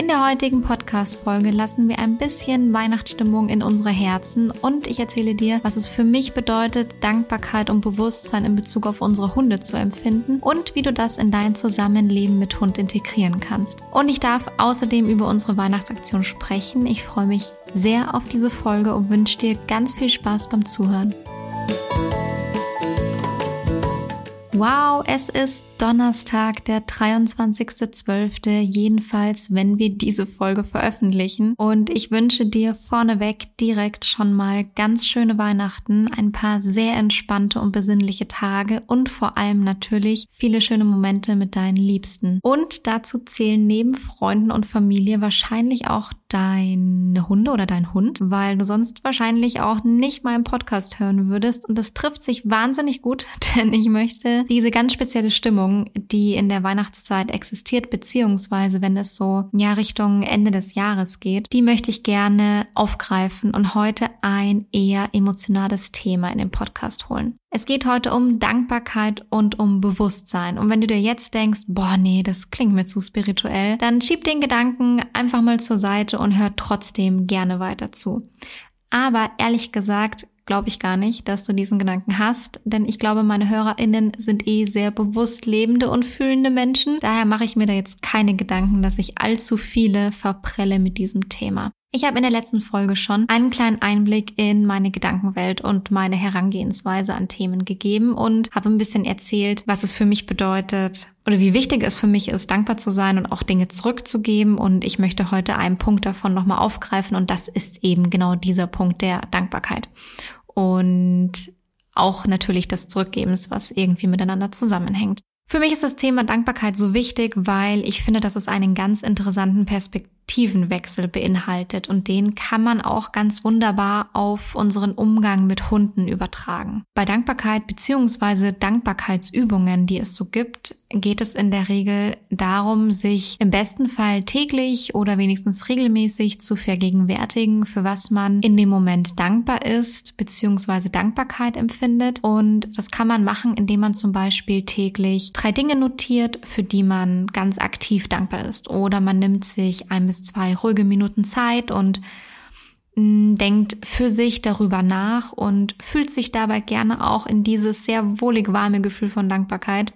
In der heutigen Podcast-Folge lassen wir ein bisschen Weihnachtsstimmung in unsere Herzen und ich erzähle dir, was es für mich bedeutet, Dankbarkeit und Bewusstsein in Bezug auf unsere Hunde zu empfinden und wie du das in dein Zusammenleben mit Hund integrieren kannst. Und ich darf außerdem über unsere Weihnachtsaktion sprechen. Ich freue mich sehr auf diese Folge und wünsche dir ganz viel Spaß beim Zuhören. Wow, es ist Donnerstag, der 23.12. Jedenfalls, wenn wir diese Folge veröffentlichen. Und ich wünsche dir vorneweg direkt schon mal ganz schöne Weihnachten, ein paar sehr entspannte und besinnliche Tage und vor allem natürlich viele schöne Momente mit deinen Liebsten. Und dazu zählen neben Freunden und Familie wahrscheinlich auch deine Hunde oder dein Hund, weil du sonst wahrscheinlich auch nicht meinen Podcast hören würdest. Und das trifft sich wahnsinnig gut, denn ich möchte diese ganz spezielle Stimmung, die in der Weihnachtszeit existiert, beziehungsweise wenn es so ja Richtung Ende des Jahres geht, die möchte ich gerne aufgreifen und heute ein eher emotionales Thema in den Podcast holen. Es geht heute um Dankbarkeit und um Bewusstsein. Und wenn du dir jetzt denkst, boah, nee, das klingt mir zu spirituell, dann schieb den Gedanken einfach mal zur Seite und hör trotzdem gerne weiter zu. Aber ehrlich gesagt, glaube ich gar nicht, dass du diesen Gedanken hast, denn ich glaube, meine HörerInnen sind eh sehr bewusst lebende und fühlende Menschen. Daher mache ich mir da jetzt keine Gedanken, dass ich allzu viele verprelle mit diesem Thema. Ich habe in der letzten Folge schon einen kleinen Einblick in meine Gedankenwelt und meine Herangehensweise an Themen gegeben und habe ein bisschen erzählt, was es für mich bedeutet oder wie wichtig es für mich ist, dankbar zu sein und auch Dinge zurückzugeben. Und ich möchte heute einen Punkt davon nochmal aufgreifen und das ist eben genau dieser Punkt der Dankbarkeit. Und auch natürlich des Zurückgebens, was irgendwie miteinander zusammenhängt. Für mich ist das Thema Dankbarkeit so wichtig, weil ich finde, dass es einen ganz interessanten Perspektiv Perspektivenwechsel beinhaltet und den kann man auch ganz wunderbar auf unseren Umgang mit Hunden übertragen. Bei Dankbarkeit bzw. Dankbarkeitsübungen, die es so gibt, geht es in der Regel darum, sich im besten Fall täglich oder wenigstens regelmäßig zu vergegenwärtigen, für was man in dem Moment dankbar ist bzw. Dankbarkeit empfindet. Und das kann man machen, indem man zum Beispiel täglich drei Dinge notiert, für die man ganz aktiv dankbar ist. Oder man nimmt sich ein zwei ruhige Minuten Zeit und mm, denkt für sich darüber nach und fühlt sich dabei gerne auch in dieses sehr wohlig warme Gefühl von Dankbarkeit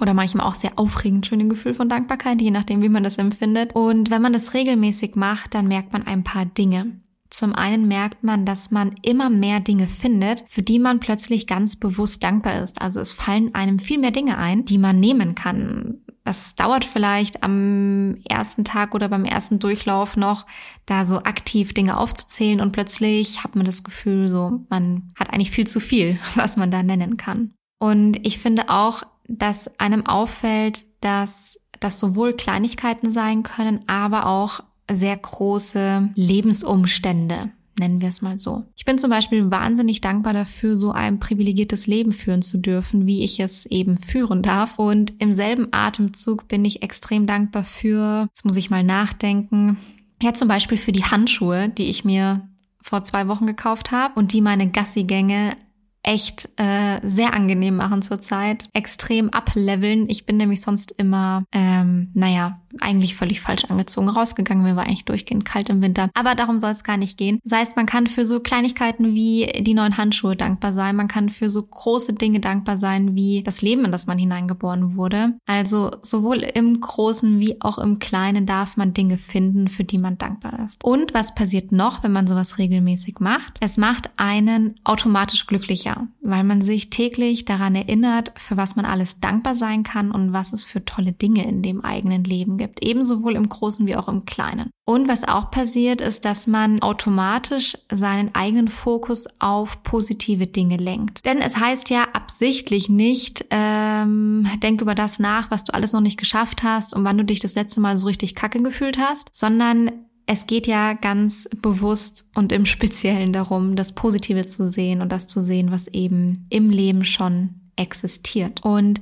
oder manchmal auch sehr aufregend schöne Gefühl von Dankbarkeit, je nachdem, wie man das empfindet. Und wenn man das regelmäßig macht, dann merkt man ein paar Dinge. Zum einen merkt man, dass man immer mehr Dinge findet, für die man plötzlich ganz bewusst dankbar ist. Also es fallen einem viel mehr Dinge ein, die man nehmen kann. Das dauert vielleicht am ersten Tag oder beim ersten Durchlauf noch, da so aktiv Dinge aufzuzählen und plötzlich hat man das Gefühl, so man hat eigentlich viel zu viel, was man da nennen kann. Und ich finde auch, dass einem auffällt, dass das sowohl Kleinigkeiten sein können, aber auch sehr große Lebensumstände nennen wir es mal so. Ich bin zum Beispiel wahnsinnig dankbar dafür, so ein privilegiertes Leben führen zu dürfen, wie ich es eben führen darf. Und im selben Atemzug bin ich extrem dankbar für, jetzt muss ich mal nachdenken, ja zum Beispiel für die Handschuhe, die ich mir vor zwei Wochen gekauft habe und die meine Gassigänge echt äh, sehr angenehm machen zurzeit, extrem ableveln. Ich bin nämlich sonst immer, ähm, naja, eigentlich völlig falsch angezogen rausgegangen. Mir war eigentlich durchgehend kalt im Winter. Aber darum soll es gar nicht gehen. Das heißt, man kann für so Kleinigkeiten wie die neuen Handschuhe dankbar sein. Man kann für so große Dinge dankbar sein wie das Leben, in das man hineingeboren wurde. Also sowohl im Großen wie auch im Kleinen darf man Dinge finden, für die man dankbar ist. Und was passiert noch, wenn man sowas regelmäßig macht? Es macht einen automatisch glücklicher, weil man sich täglich daran erinnert, für was man alles dankbar sein kann und was es für tolle Dinge in dem eigenen Leben gibt, ebenso sowohl im Großen wie auch im Kleinen. Und was auch passiert, ist, dass man automatisch seinen eigenen Fokus auf positive Dinge lenkt. Denn es heißt ja absichtlich nicht, ähm, denk über das nach, was du alles noch nicht geschafft hast und wann du dich das letzte Mal so richtig kacke gefühlt hast, sondern es geht ja ganz bewusst und im Speziellen darum, das Positive zu sehen und das zu sehen, was eben im Leben schon existiert. Und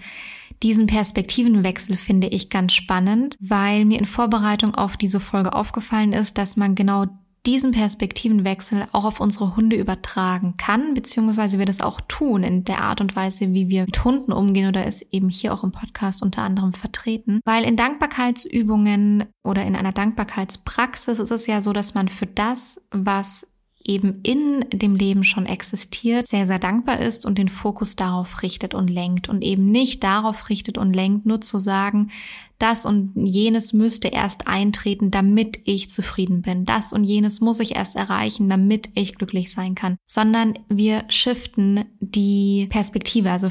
diesen Perspektivenwechsel finde ich ganz spannend, weil mir in Vorbereitung auf diese Folge aufgefallen ist, dass man genau diesen Perspektivenwechsel auch auf unsere Hunde übertragen kann, beziehungsweise wir das auch tun in der Art und Weise, wie wir mit Hunden umgehen oder es eben hier auch im Podcast unter anderem vertreten. Weil in Dankbarkeitsübungen oder in einer Dankbarkeitspraxis ist es ja so, dass man für das, was eben in dem Leben schon existiert, sehr, sehr dankbar ist und den Fokus darauf richtet und lenkt und eben nicht darauf richtet und lenkt, nur zu sagen, das und jenes müsste erst eintreten, damit ich zufrieden bin. Das und jenes muss ich erst erreichen, damit ich glücklich sein kann. Sondern wir shiften die Perspektive, also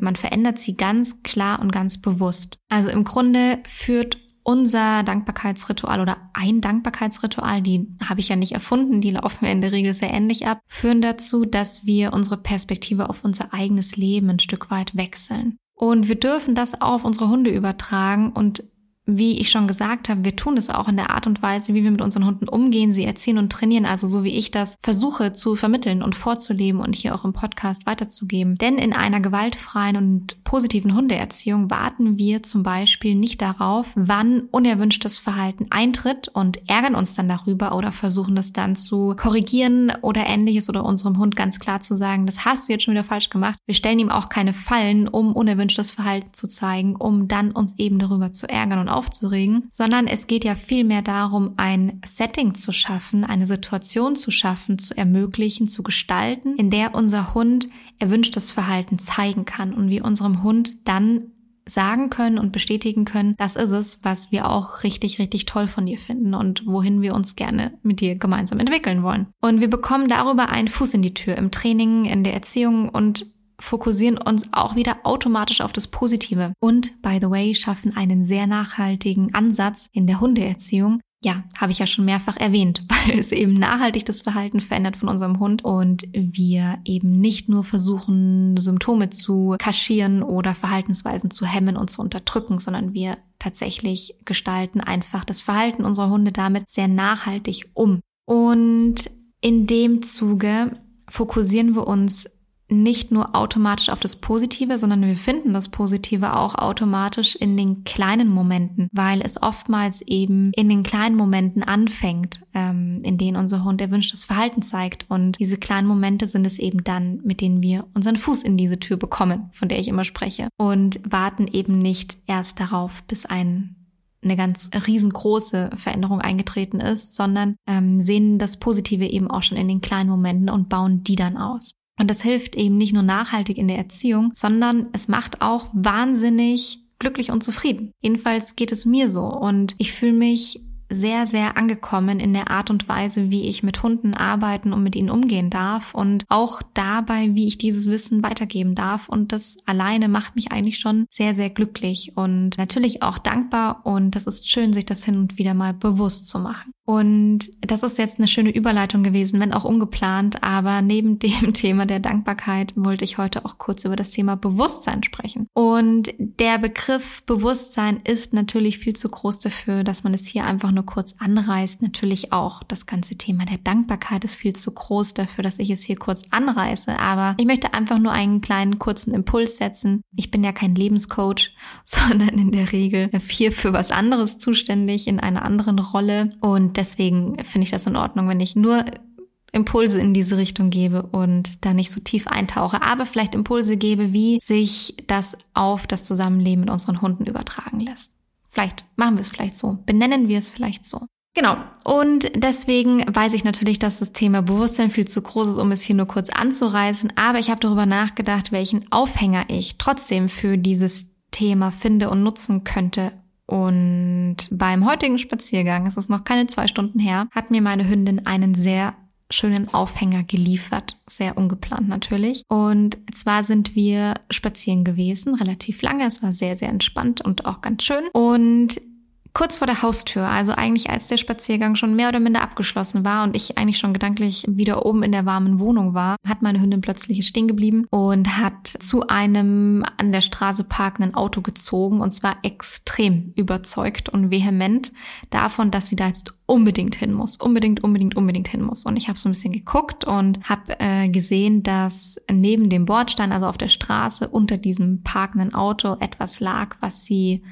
man verändert sie ganz klar und ganz bewusst. Also im Grunde führt unser Dankbarkeitsritual oder ein Dankbarkeitsritual, die habe ich ja nicht erfunden, die laufen wir in der Regel sehr ähnlich ab, führen dazu, dass wir unsere Perspektive auf unser eigenes Leben ein Stück weit wechseln. Und wir dürfen das auf unsere Hunde übertragen und wie ich schon gesagt habe, wir tun es auch in der Art und Weise, wie wir mit unseren Hunden umgehen, sie erziehen und trainieren, also so wie ich das versuche zu vermitteln und vorzuleben und hier auch im Podcast weiterzugeben. Denn in einer gewaltfreien und positiven Hundeerziehung warten wir zum Beispiel nicht darauf, wann unerwünschtes Verhalten eintritt und ärgern uns dann darüber oder versuchen das dann zu korrigieren oder ähnliches oder unserem Hund ganz klar zu sagen, das hast du jetzt schon wieder falsch gemacht. Wir stellen ihm auch keine Fallen, um unerwünschtes Verhalten zu zeigen, um dann uns eben darüber zu ärgern und aufzuregen, sondern es geht ja vielmehr darum, ein Setting zu schaffen, eine Situation zu schaffen, zu ermöglichen, zu gestalten, in der unser Hund erwünschtes Verhalten zeigen kann und wir unserem Hund dann sagen können und bestätigen können, das ist es, was wir auch richtig, richtig toll von dir finden und wohin wir uns gerne mit dir gemeinsam entwickeln wollen. Und wir bekommen darüber einen Fuß in die Tür im Training, in der Erziehung und fokussieren uns auch wieder automatisch auf das Positive und, by the way, schaffen einen sehr nachhaltigen Ansatz in der Hundeerziehung. Ja, habe ich ja schon mehrfach erwähnt, weil es eben nachhaltig das Verhalten verändert von unserem Hund und wir eben nicht nur versuchen, Symptome zu kaschieren oder Verhaltensweisen zu hemmen und zu unterdrücken, sondern wir tatsächlich gestalten einfach das Verhalten unserer Hunde damit sehr nachhaltig um. Und in dem Zuge fokussieren wir uns nicht nur automatisch auf das Positive, sondern wir finden das Positive auch automatisch in den kleinen Momenten, weil es oftmals eben in den kleinen Momenten anfängt, ähm, in denen unser Hund erwünschtes Verhalten zeigt. Und diese kleinen Momente sind es eben dann, mit denen wir unseren Fuß in diese Tür bekommen, von der ich immer spreche. Und warten eben nicht erst darauf, bis ein eine ganz riesengroße Veränderung eingetreten ist, sondern ähm, sehen das Positive eben auch schon in den kleinen Momenten und bauen die dann aus. Und das hilft eben nicht nur nachhaltig in der Erziehung, sondern es macht auch wahnsinnig glücklich und zufrieden. Jedenfalls geht es mir so und ich fühle mich sehr, sehr angekommen in der Art und Weise, wie ich mit Hunden arbeiten und mit ihnen umgehen darf und auch dabei, wie ich dieses Wissen weitergeben darf. Und das alleine macht mich eigentlich schon sehr, sehr glücklich und natürlich auch dankbar. Und das ist schön, sich das hin und wieder mal bewusst zu machen. Und das ist jetzt eine schöne Überleitung gewesen, wenn auch ungeplant. Aber neben dem Thema der Dankbarkeit wollte ich heute auch kurz über das Thema Bewusstsein sprechen. Und der Begriff Bewusstsein ist natürlich viel zu groß dafür, dass man es hier einfach nur kurz anreißt. Natürlich auch das ganze Thema der Dankbarkeit ist viel zu groß dafür, dass ich es hier kurz anreiße. Aber ich möchte einfach nur einen kleinen kurzen Impuls setzen. Ich bin ja kein Lebenscoach, sondern in der Regel hier für was anderes zuständig, in einer anderen Rolle. Und deswegen finde ich das in Ordnung, wenn ich nur Impulse in diese Richtung gebe und da nicht so tief eintauche, aber vielleicht Impulse gebe, wie sich das auf das Zusammenleben mit unseren Hunden übertragen lässt. Vielleicht machen wir es vielleicht so, benennen wir es vielleicht so. Genau. Und deswegen weiß ich natürlich, dass das Thema Bewusstsein viel zu groß ist, um es hier nur kurz anzureißen. Aber ich habe darüber nachgedacht, welchen Aufhänger ich trotzdem für dieses Thema finde und nutzen könnte. Und beim heutigen Spaziergang, es ist noch keine zwei Stunden her, hat mir meine Hündin einen sehr schönen Aufhänger geliefert. Sehr ungeplant natürlich. Und zwar sind wir spazieren gewesen, relativ lange. Es war sehr, sehr entspannt und auch ganz schön. Und kurz vor der Haustür, also eigentlich als der Spaziergang schon mehr oder minder abgeschlossen war und ich eigentlich schon gedanklich wieder oben in der warmen Wohnung war, hat meine Hündin plötzlich stehen geblieben und hat zu einem an der Straße parkenden Auto gezogen und zwar extrem überzeugt und vehement davon, dass sie da jetzt unbedingt hin muss, unbedingt, unbedingt, unbedingt hin muss. Und ich habe so ein bisschen geguckt und habe äh, gesehen, dass neben dem Bordstein, also auf der Straße, unter diesem parkenden Auto etwas lag, was sie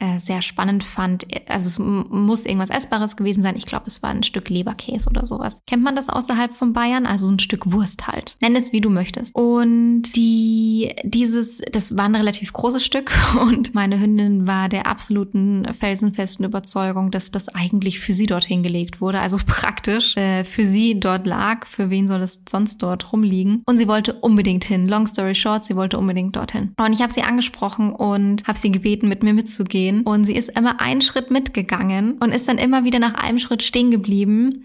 äh, sehr spannend fand. Also es muss irgendwas Essbares gewesen sein. Ich glaube, es war ein Stück Leberkäse oder sowas. Kennt man das außerhalb von Bayern? Also so ein Stück Wurst halt. Nenn es wie du möchtest. Und die, dieses, das war ein relativ großes Stück und meine Hündin war der absoluten felsenfesten Überzeugung, dass das eigentlich für sie dorthin gelegt wurde. Also praktisch äh, für sie dort lag. Für wen soll es sonst dort rumliegen? Und sie wollte unbedingt hin. Long story short, sie wollte unbedingt dorthin. Und ich habe sie angesprochen und habe sie gebeten, mit mir mitzugehen gehen. Und sie ist immer einen Schritt mitgegangen und ist dann immer wieder nach einem Schritt stehen geblieben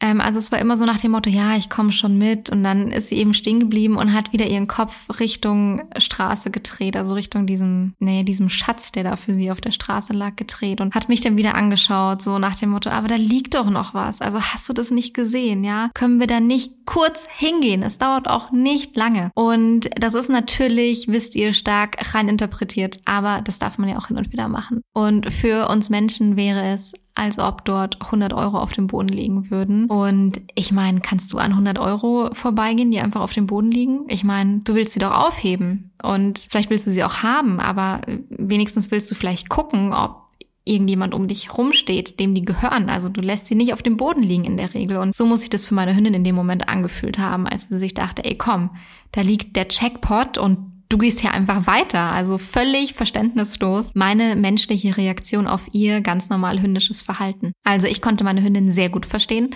ähm, also es war immer so nach dem Motto, ja, ich komme schon mit. Und dann ist sie eben stehen geblieben und hat wieder ihren Kopf Richtung Straße gedreht, also Richtung diesem, nee, diesem Schatz, der da für sie auf der Straße lag, gedreht und hat mich dann wieder angeschaut, so nach dem Motto, aber da liegt doch noch was. Also hast du das nicht gesehen, ja? Können wir da nicht kurz hingehen? Es dauert auch nicht lange. Und das ist natürlich, wisst ihr, stark rein interpretiert, aber das darf man ja auch hin und wieder machen. Und für uns Menschen wäre es als ob dort 100 Euro auf dem Boden liegen würden. Und ich meine, kannst du an 100 Euro vorbeigehen, die einfach auf dem Boden liegen? Ich meine, du willst sie doch aufheben und vielleicht willst du sie auch haben, aber wenigstens willst du vielleicht gucken, ob irgendjemand um dich rumsteht, dem die gehören. Also du lässt sie nicht auf dem Boden liegen in der Regel. Und so muss ich das für meine Hündin in dem Moment angefühlt haben, als sie sich dachte, ey komm, da liegt der Checkpot und du gehst hier einfach weiter. Also völlig verständnislos meine menschliche Reaktion auf ihr ganz normal hündisches Verhalten. Also ich konnte meine Hündin sehr gut verstehen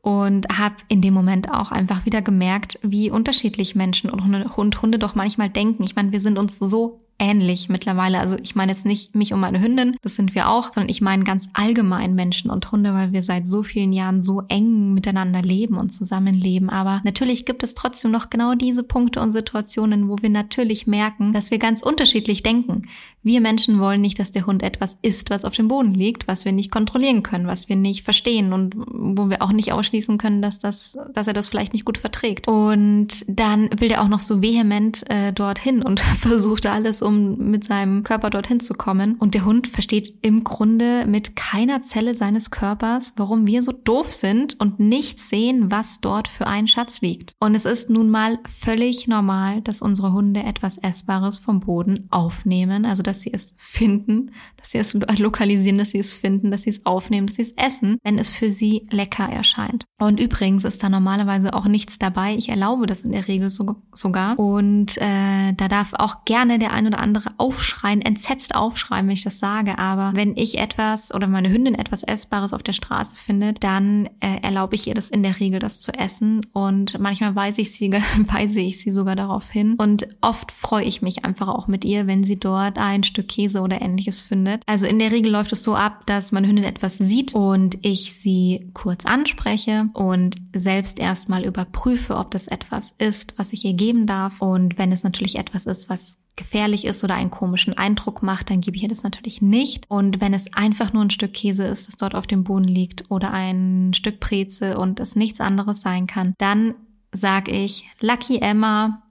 und habe in dem Moment auch einfach wieder gemerkt, wie unterschiedlich Menschen und Hunde, und Hunde doch manchmal denken. Ich meine, wir sind uns so ähnlich mittlerweile. Also ich meine jetzt nicht mich und meine Hündin, das sind wir auch, sondern ich meine ganz allgemein Menschen und Hunde, weil wir seit so vielen Jahren so eng miteinander leben und zusammenleben. Aber natürlich gibt es trotzdem noch genau diese Punkte und Situationen, wo wir natürlich merken, dass wir ganz unterschiedlich denken. Wir Menschen wollen nicht, dass der Hund etwas isst, was auf dem Boden liegt, was wir nicht kontrollieren können, was wir nicht verstehen und wo wir auch nicht ausschließen können, dass das, dass er das vielleicht nicht gut verträgt. Und dann will der auch noch so vehement äh, dorthin und versucht alles, um mit seinem Körper dorthin zu kommen. Und der Hund versteht im Grunde mit keiner Zelle seines Körpers, warum wir so doof sind und nicht sehen, was dort für ein Schatz liegt. Und es ist nun mal völlig normal, dass unsere Hunde etwas Essbares vom Boden aufnehmen. Also dass sie es finden, dass sie es lokalisieren, dass sie es finden, dass sie es aufnehmen, dass sie es essen, wenn es für sie lecker erscheint. Und übrigens ist da normalerweise auch nichts dabei. Ich erlaube das in der Regel sogar. Und äh, da darf auch gerne der ein oder andere aufschreien, entsetzt aufschreien, wenn ich das sage. Aber wenn ich etwas oder meine Hündin etwas Essbares auf der Straße findet, dann äh, erlaube ich ihr das in der Regel, das zu essen. Und manchmal weise ich sie, weise ich sie sogar darauf hin. Und oft freue ich mich einfach auch mit ihr, wenn sie dort ein ein Stück Käse oder ähnliches findet. Also in der Regel läuft es so ab, dass meine Hündin etwas sieht und ich sie kurz anspreche und selbst erstmal überprüfe, ob das etwas ist, was ich ihr geben darf. Und wenn es natürlich etwas ist, was gefährlich ist oder einen komischen Eindruck macht, dann gebe ich ihr das natürlich nicht. Und wenn es einfach nur ein Stück Käse ist, das dort auf dem Boden liegt oder ein Stück Breze und es nichts anderes sein kann, dann sage ich, Lucky Emma,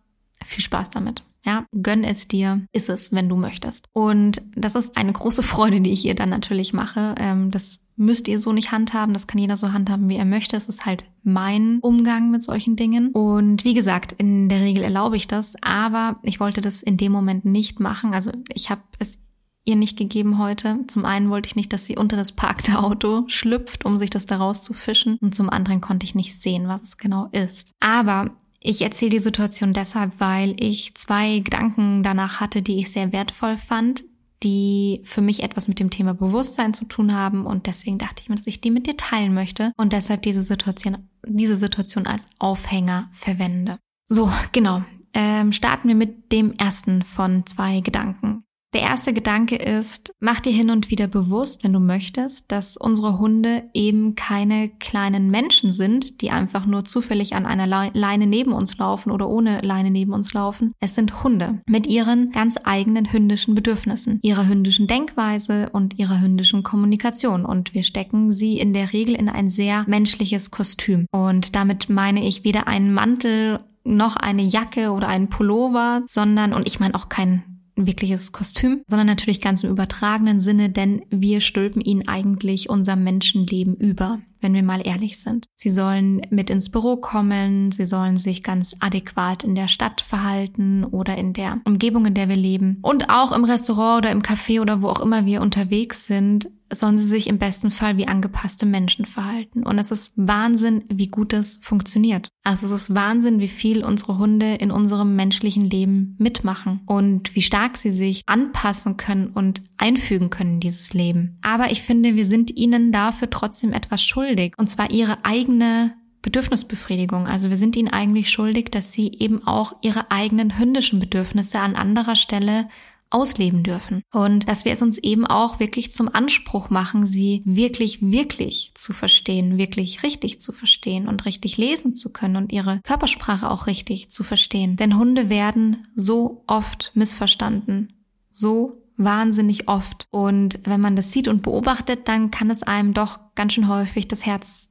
viel Spaß damit. Ja, gönn es dir, ist es, wenn du möchtest. Und das ist eine große Freude, die ich ihr dann natürlich mache. Ähm, das müsst ihr so nicht handhaben. Das kann jeder so handhaben, wie er möchte. Es ist halt mein Umgang mit solchen Dingen. Und wie gesagt, in der Regel erlaube ich das, aber ich wollte das in dem Moment nicht machen. Also ich habe es ihr nicht gegeben heute. Zum einen wollte ich nicht, dass sie unter das parkte Auto schlüpft, um sich das daraus zu fischen. Und zum anderen konnte ich nicht sehen, was es genau ist. Aber ich erzähle die Situation deshalb, weil ich zwei Gedanken danach hatte, die ich sehr wertvoll fand, die für mich etwas mit dem Thema Bewusstsein zu tun haben und deswegen dachte ich mir, dass ich die mit dir teilen möchte und deshalb diese Situation, diese Situation als Aufhänger verwende. So, genau. Ähm, starten wir mit dem ersten von zwei Gedanken. Der erste Gedanke ist, mach dir hin und wieder bewusst, wenn du möchtest, dass unsere Hunde eben keine kleinen Menschen sind, die einfach nur zufällig an einer Leine neben uns laufen oder ohne Leine neben uns laufen. Es sind Hunde mit ihren ganz eigenen hündischen Bedürfnissen, ihrer hündischen Denkweise und ihrer hündischen Kommunikation. Und wir stecken sie in der Regel in ein sehr menschliches Kostüm. Und damit meine ich weder einen Mantel noch eine Jacke oder einen Pullover, sondern, und ich meine auch kein wirkliches Kostüm, sondern natürlich ganz im übertragenen Sinne, denn wir stülpen ihnen eigentlich unser Menschenleben über, wenn wir mal ehrlich sind. Sie sollen mit ins Büro kommen, sie sollen sich ganz adäquat in der Stadt verhalten oder in der Umgebung, in der wir leben. Und auch im Restaurant oder im Café oder wo auch immer wir unterwegs sind, sollen sie sich im besten Fall wie angepasste Menschen verhalten. Und es ist Wahnsinn, wie gut das funktioniert. Also es ist Wahnsinn, wie viel unsere Hunde in unserem menschlichen Leben mitmachen und wie stark sie sich anpassen können und einfügen können in dieses Leben. Aber ich finde, wir sind ihnen dafür trotzdem etwas schuldig. Und zwar ihre eigene Bedürfnisbefriedigung. Also wir sind ihnen eigentlich schuldig, dass sie eben auch ihre eigenen hündischen Bedürfnisse an anderer Stelle ausleben dürfen. Und dass wir es uns eben auch wirklich zum Anspruch machen, sie wirklich, wirklich zu verstehen, wirklich richtig zu verstehen und richtig lesen zu können und ihre Körpersprache auch richtig zu verstehen. Denn Hunde werden so oft missverstanden. So wahnsinnig oft. Und wenn man das sieht und beobachtet, dann kann es einem doch ganz schön häufig das Herz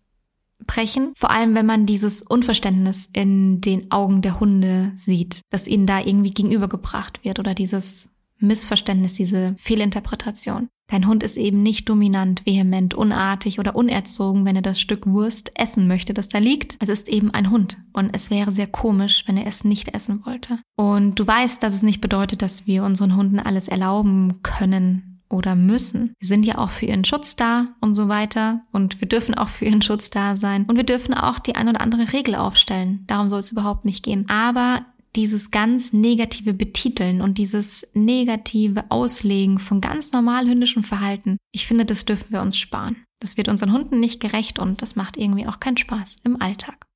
brechen. Vor allem, wenn man dieses Unverständnis in den Augen der Hunde sieht, dass ihnen da irgendwie gegenübergebracht wird oder dieses Missverständnis, diese Fehlinterpretation. Dein Hund ist eben nicht dominant, vehement, unartig oder unerzogen, wenn er das Stück Wurst essen möchte, das da liegt. Es ist eben ein Hund und es wäre sehr komisch, wenn er es nicht essen wollte. Und du weißt, dass es nicht bedeutet, dass wir unseren Hunden alles erlauben können oder müssen. Wir sind ja auch für ihren Schutz da und so weiter und wir dürfen auch für ihren Schutz da sein und wir dürfen auch die ein oder andere Regel aufstellen. Darum soll es überhaupt nicht gehen. Aber dieses ganz negative Betiteln und dieses negative Auslegen von ganz normal hündischem Verhalten, ich finde, das dürfen wir uns sparen. Das wird unseren Hunden nicht gerecht und das macht irgendwie auch keinen Spaß im Alltag.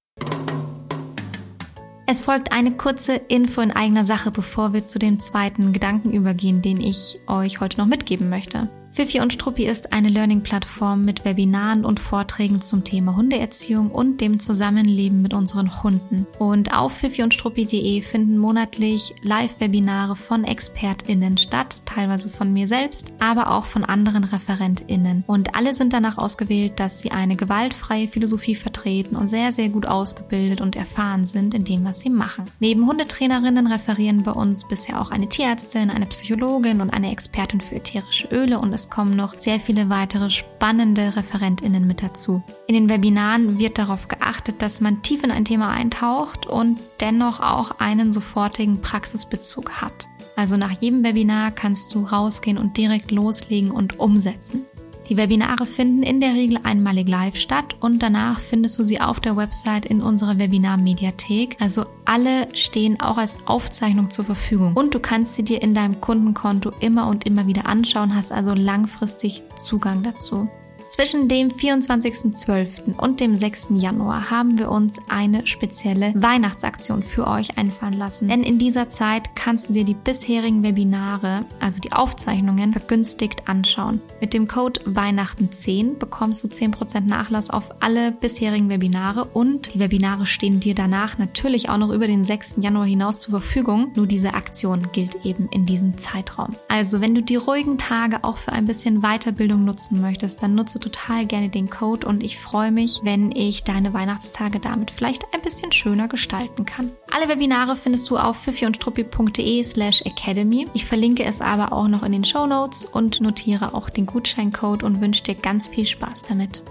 Es folgt eine kurze Info in eigener Sache, bevor wir zu dem zweiten Gedanken übergehen, den ich euch heute noch mitgeben möchte. Fifi und Struppi ist eine Learning-Plattform mit Webinaren und Vorträgen zum Thema Hundeerziehung und dem Zusammenleben mit unseren Hunden. Und auf fifi und struppi.de finden monatlich Live-Webinare von ExpertInnen statt, teilweise von mir selbst, aber auch von anderen ReferentInnen. Und alle sind danach ausgewählt, dass sie eine gewaltfreie Philosophie vertreten und sehr, sehr gut ausgebildet und erfahren sind in dem, was sie machen. Neben Hundetrainerinnen referieren bei uns bisher auch eine Tierärztin, eine Psychologin und eine Expertin für ätherische Öle und es es kommen noch sehr viele weitere spannende Referentinnen mit dazu. In den Webinaren wird darauf geachtet, dass man tief in ein Thema eintaucht und dennoch auch einen sofortigen Praxisbezug hat. Also nach jedem Webinar kannst du rausgehen und direkt loslegen und umsetzen. Die Webinare finden in der Regel einmalig live statt und danach findest du sie auf der Website in unserer Webinar-Mediathek. Also alle stehen auch als Aufzeichnung zur Verfügung und du kannst sie dir in deinem Kundenkonto immer und immer wieder anschauen, hast also langfristig Zugang dazu. Zwischen dem 24.12. und dem 6. Januar haben wir uns eine spezielle Weihnachtsaktion für euch einfallen lassen. Denn in dieser Zeit kannst du dir die bisherigen Webinare, also die Aufzeichnungen, vergünstigt anschauen. Mit dem Code Weihnachten10 bekommst du 10% Nachlass auf alle bisherigen Webinare und die Webinare stehen dir danach natürlich auch noch über den 6. Januar hinaus zur Verfügung. Nur diese Aktion gilt eben in diesem Zeitraum. Also wenn du die ruhigen Tage auch für ein bisschen Weiterbildung nutzen möchtest, dann nutze total gerne den Code und ich freue mich, wenn ich deine Weihnachtstage damit vielleicht ein bisschen schöner gestalten kann. Alle Webinare findest du auf fifiundstruppi.de slash academy. Ich verlinke es aber auch noch in den Show Notes und notiere auch den Gutscheincode und wünsche dir ganz viel Spaß damit.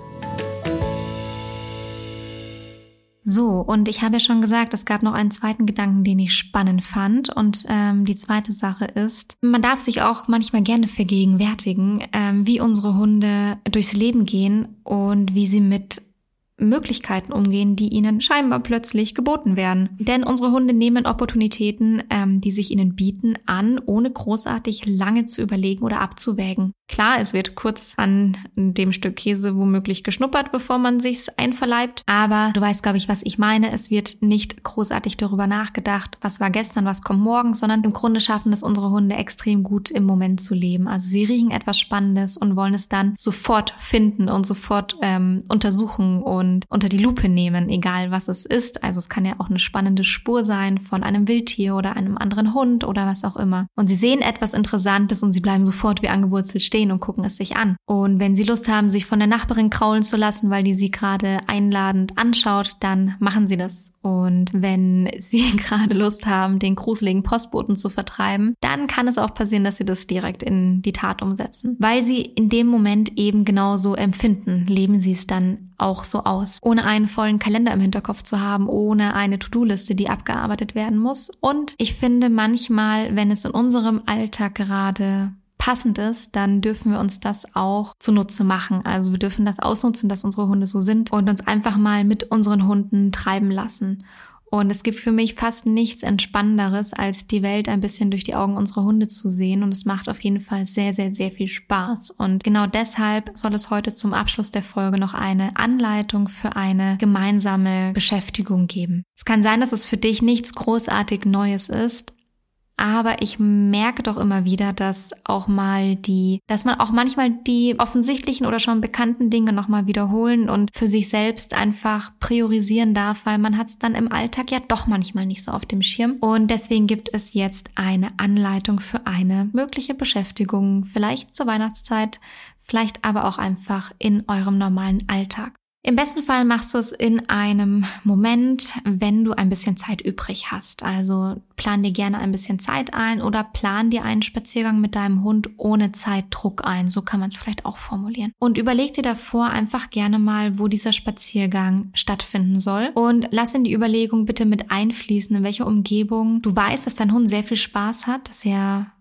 So, und ich habe ja schon gesagt, es gab noch einen zweiten Gedanken, den ich spannend fand. Und ähm, die zweite Sache ist, man darf sich auch manchmal gerne vergegenwärtigen, ähm, wie unsere Hunde durchs Leben gehen und wie sie mit Möglichkeiten umgehen, die ihnen scheinbar plötzlich geboten werden. Denn unsere Hunde nehmen Opportunitäten, ähm, die sich ihnen bieten, an, ohne großartig lange zu überlegen oder abzuwägen. Klar, es wird kurz an dem Stück Käse womöglich geschnuppert, bevor man sich's einverleibt. Aber du weißt, glaube ich, was ich meine. Es wird nicht großartig darüber nachgedacht, was war gestern, was kommt morgen, sondern im Grunde schaffen es unsere Hunde extrem gut im Moment zu leben. Also sie riechen etwas Spannendes und wollen es dann sofort finden und sofort ähm, untersuchen und unter die Lupe nehmen, egal was es ist. Also es kann ja auch eine spannende Spur sein von einem Wildtier oder einem anderen Hund oder was auch immer. Und sie sehen etwas Interessantes und sie bleiben sofort wie angewurzelt stehen und gucken es sich an. Und wenn sie Lust haben, sich von der Nachbarin kraulen zu lassen, weil die sie gerade einladend anschaut, dann machen sie das. Und wenn sie gerade Lust haben, den gruseligen Postboten zu vertreiben, dann kann es auch passieren, dass sie das direkt in die Tat umsetzen. Weil sie in dem Moment eben genauso empfinden, leben sie es dann auch so aus. Ohne einen vollen Kalender im Hinterkopf zu haben, ohne eine To-Do-Liste, die abgearbeitet werden muss. Und ich finde manchmal, wenn es in unserem Alltag gerade passend ist, dann dürfen wir uns das auch zunutze machen. Also wir dürfen das ausnutzen, dass unsere Hunde so sind und uns einfach mal mit unseren Hunden treiben lassen. Und es gibt für mich fast nichts Entspannenderes, als die Welt ein bisschen durch die Augen unserer Hunde zu sehen. Und es macht auf jeden Fall sehr, sehr, sehr viel Spaß. Und genau deshalb soll es heute zum Abschluss der Folge noch eine Anleitung für eine gemeinsame Beschäftigung geben. Es kann sein, dass es für dich nichts großartig Neues ist, aber ich merke doch immer wieder, dass auch mal die, dass man auch manchmal die offensichtlichen oder schon bekannten Dinge nochmal wiederholen und für sich selbst einfach priorisieren darf, weil man hat es dann im Alltag ja doch manchmal nicht so auf dem Schirm. Und deswegen gibt es jetzt eine Anleitung für eine mögliche Beschäftigung, vielleicht zur Weihnachtszeit, vielleicht aber auch einfach in eurem normalen Alltag. Im besten Fall machst du es in einem Moment, wenn du ein bisschen Zeit übrig hast. Also plan dir gerne ein bisschen Zeit ein oder plan dir einen Spaziergang mit deinem Hund ohne Zeitdruck ein. So kann man es vielleicht auch formulieren. Und überleg dir davor einfach gerne mal, wo dieser Spaziergang stattfinden soll. Und lass in die Überlegung bitte mit einfließen, in welcher Umgebung du weißt, dass dein Hund sehr viel Spaß hat, dass er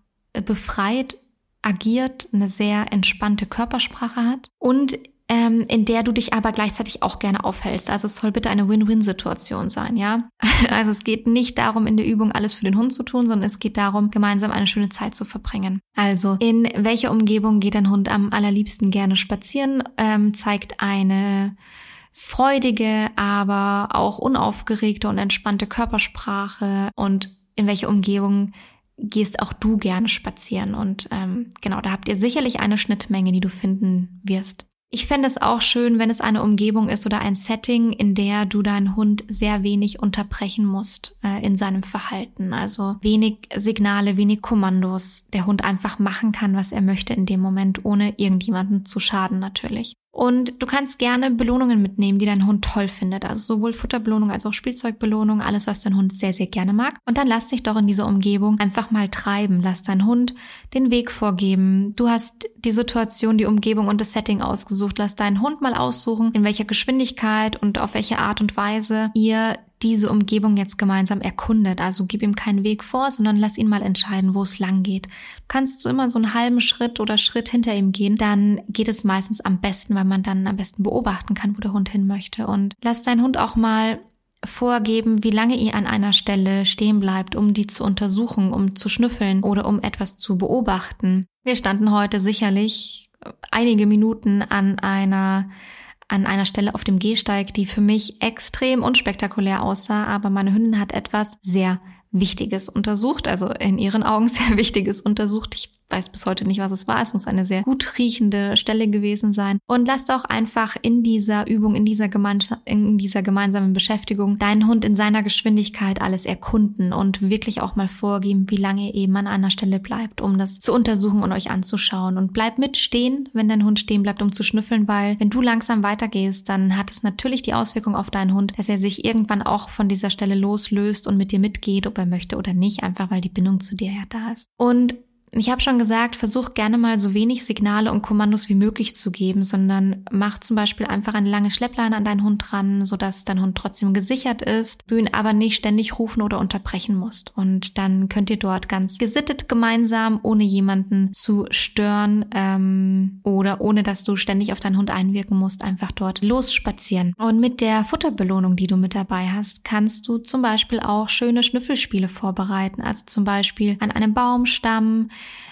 befreit agiert, eine sehr entspannte Körpersprache hat und ähm, in der du dich aber gleichzeitig auch gerne aufhältst. Also es soll bitte eine Win-Win-Situation sein, ja? Also es geht nicht darum, in der Übung alles für den Hund zu tun, sondern es geht darum, gemeinsam eine schöne Zeit zu verbringen. Also in welcher Umgebung geht dein Hund am allerliebsten gerne spazieren? Ähm, zeigt eine freudige, aber auch unaufgeregte und entspannte Körpersprache und in welcher Umgebung gehst auch du gerne spazieren. Und ähm, genau, da habt ihr sicherlich eine Schnittmenge, die du finden wirst. Ich fände es auch schön, wenn es eine Umgebung ist oder ein Setting, in der du deinen Hund sehr wenig unterbrechen musst äh, in seinem Verhalten. Also wenig Signale, wenig Kommandos. Der Hund einfach machen kann, was er möchte in dem Moment, ohne irgendjemanden zu schaden natürlich. Und du kannst gerne Belohnungen mitnehmen, die dein Hund toll findet. Also sowohl Futterbelohnung als auch Spielzeugbelohnung, alles, was dein Hund sehr, sehr gerne mag. Und dann lass dich doch in dieser Umgebung einfach mal treiben. Lass deinen Hund den Weg vorgeben. Du hast die Situation, die Umgebung und das Setting ausgesucht. Lass deinen Hund mal aussuchen, in welcher Geschwindigkeit und auf welche Art und Weise ihr diese Umgebung jetzt gemeinsam erkundet. Also gib ihm keinen Weg vor, sondern lass ihn mal entscheiden, wo es lang geht. Du kannst so immer so einen halben Schritt oder Schritt hinter ihm gehen, dann geht es meistens am besten, weil man dann am besten beobachten kann, wo der Hund hin möchte. Und lass deinen Hund auch mal vorgeben, wie lange ihr an einer Stelle stehen bleibt, um die zu untersuchen, um zu schnüffeln oder um etwas zu beobachten. Wir standen heute sicherlich einige Minuten an einer an einer Stelle auf dem Gehsteig, die für mich extrem unspektakulär aussah, aber meine Hündin hat etwas sehr Wichtiges untersucht, also in ihren Augen sehr Wichtiges untersucht. Ich weiß bis heute nicht, was es war. Es muss eine sehr gut riechende Stelle gewesen sein. Und lass doch einfach in dieser Übung, in dieser, in dieser gemeinsamen Beschäftigung deinen Hund in seiner Geschwindigkeit alles erkunden und wirklich auch mal vorgeben, wie lange er eben an einer Stelle bleibt, um das zu untersuchen und euch anzuschauen. Und bleib mitstehen, wenn dein Hund stehen bleibt, um zu schnüffeln, weil wenn du langsam weitergehst, dann hat es natürlich die Auswirkung auf deinen Hund, dass er sich irgendwann auch von dieser Stelle loslöst und mit dir mitgeht, ob er möchte oder nicht, einfach weil die Bindung zu dir ja da ist. Und Ich habe schon gesagt, versuch gerne mal so wenig Signale und Kommandos wie möglich zu geben, sondern mach zum Beispiel einfach eine lange Schleppleine an deinen Hund dran, sodass dein Hund trotzdem gesichert ist, du ihn aber nicht ständig rufen oder unterbrechen musst. Und dann könnt ihr dort ganz gesittet gemeinsam, ohne jemanden zu stören ähm, oder ohne dass du ständig auf deinen Hund einwirken musst, einfach dort losspazieren. Und mit der Futterbelohnung, die du mit dabei hast, kannst du zum Beispiel auch schöne Schnüffelspiele vorbereiten. Also zum Beispiel an einem Baumstamm,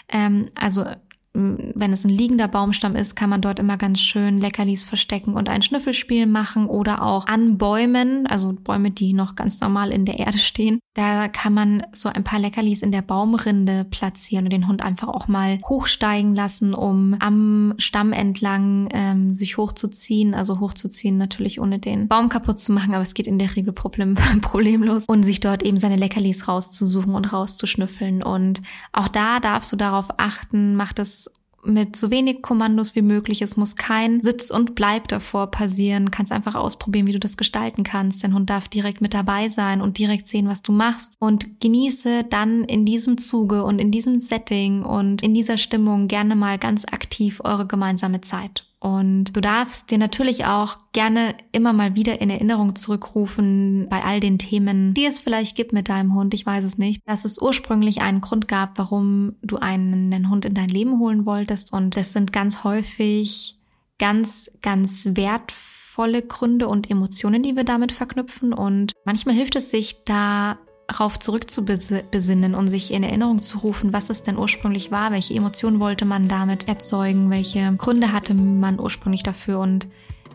ähm, also wenn es ein liegender Baumstamm ist, kann man dort immer ganz schön Leckerlis verstecken und ein Schnüffelspiel machen oder auch an Bäumen, also Bäume, die noch ganz normal in der Erde stehen. Da kann man so ein paar Leckerlis in der Baumrinde platzieren und den Hund einfach auch mal hochsteigen lassen, um am Stamm entlang ähm, sich hochzuziehen. Also hochzuziehen natürlich ohne den Baum kaputt zu machen, aber es geht in der Regel problem problemlos und sich dort eben seine Leckerlis rauszusuchen und rauszuschnüffeln. Und auch da darfst du darauf achten, macht es mit so wenig Kommandos wie möglich. Es muss kein Sitz und Bleib davor passieren. Kannst einfach ausprobieren, wie du das gestalten kannst. Dein Hund darf direkt mit dabei sein und direkt sehen, was du machst. Und genieße dann in diesem Zuge und in diesem Setting und in dieser Stimmung gerne mal ganz aktiv eure gemeinsame Zeit. Und du darfst dir natürlich auch gerne immer mal wieder in Erinnerung zurückrufen bei all den Themen, die es vielleicht gibt mit deinem Hund. Ich weiß es nicht. Dass es ursprünglich einen Grund gab, warum du einen Hund in dein Leben holen wolltest. Und das sind ganz häufig ganz, ganz wertvolle Gründe und Emotionen, die wir damit verknüpfen. Und manchmal hilft es sich da darauf zurückzubesinnen und sich in Erinnerung zu rufen, was es denn ursprünglich war, welche Emotionen wollte man damit erzeugen, welche Gründe hatte man ursprünglich dafür und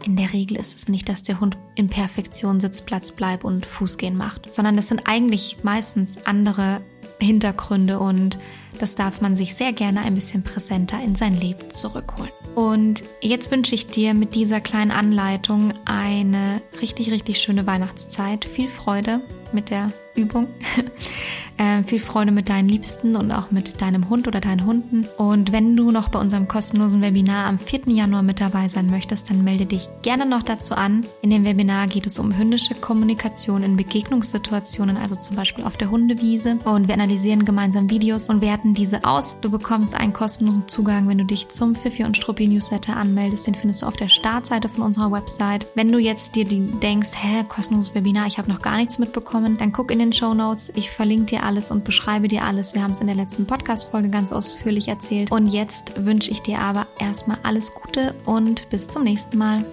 in der Regel ist es nicht, dass der Hund in Perfektion Sitzplatz bleibt und Fußgehen macht, sondern es sind eigentlich meistens andere Hintergründe und das darf man sich sehr gerne ein bisschen präsenter in sein Leben zurückholen. Und jetzt wünsche ich dir mit dieser kleinen Anleitung eine richtig, richtig schöne Weihnachtszeit. Viel Freude mit der Übung. Äh, viel Freude mit deinen Liebsten und auch mit deinem Hund oder deinen Hunden. Und wenn du noch bei unserem kostenlosen Webinar am 4. Januar mit dabei sein möchtest, dann melde dich gerne noch dazu an. In dem Webinar geht es um hündische Kommunikation in Begegnungssituationen, also zum Beispiel auf der Hundewiese. Und wir analysieren gemeinsam Videos und werten diese aus. Du bekommst einen kostenlosen Zugang, wenn du dich zum Fifi und Struppi Newsletter anmeldest. Den findest du auf der Startseite von unserer Website. Wenn du jetzt dir denkst, hä, kostenloses Webinar, ich habe noch gar nichts mitbekommen, dann guck in den Show Notes. Ich verlinke dir alles und beschreibe dir alles. Wir haben es in der letzten Podcast-Folge ganz ausführlich erzählt. Und jetzt wünsche ich dir aber erstmal alles Gute und bis zum nächsten Mal.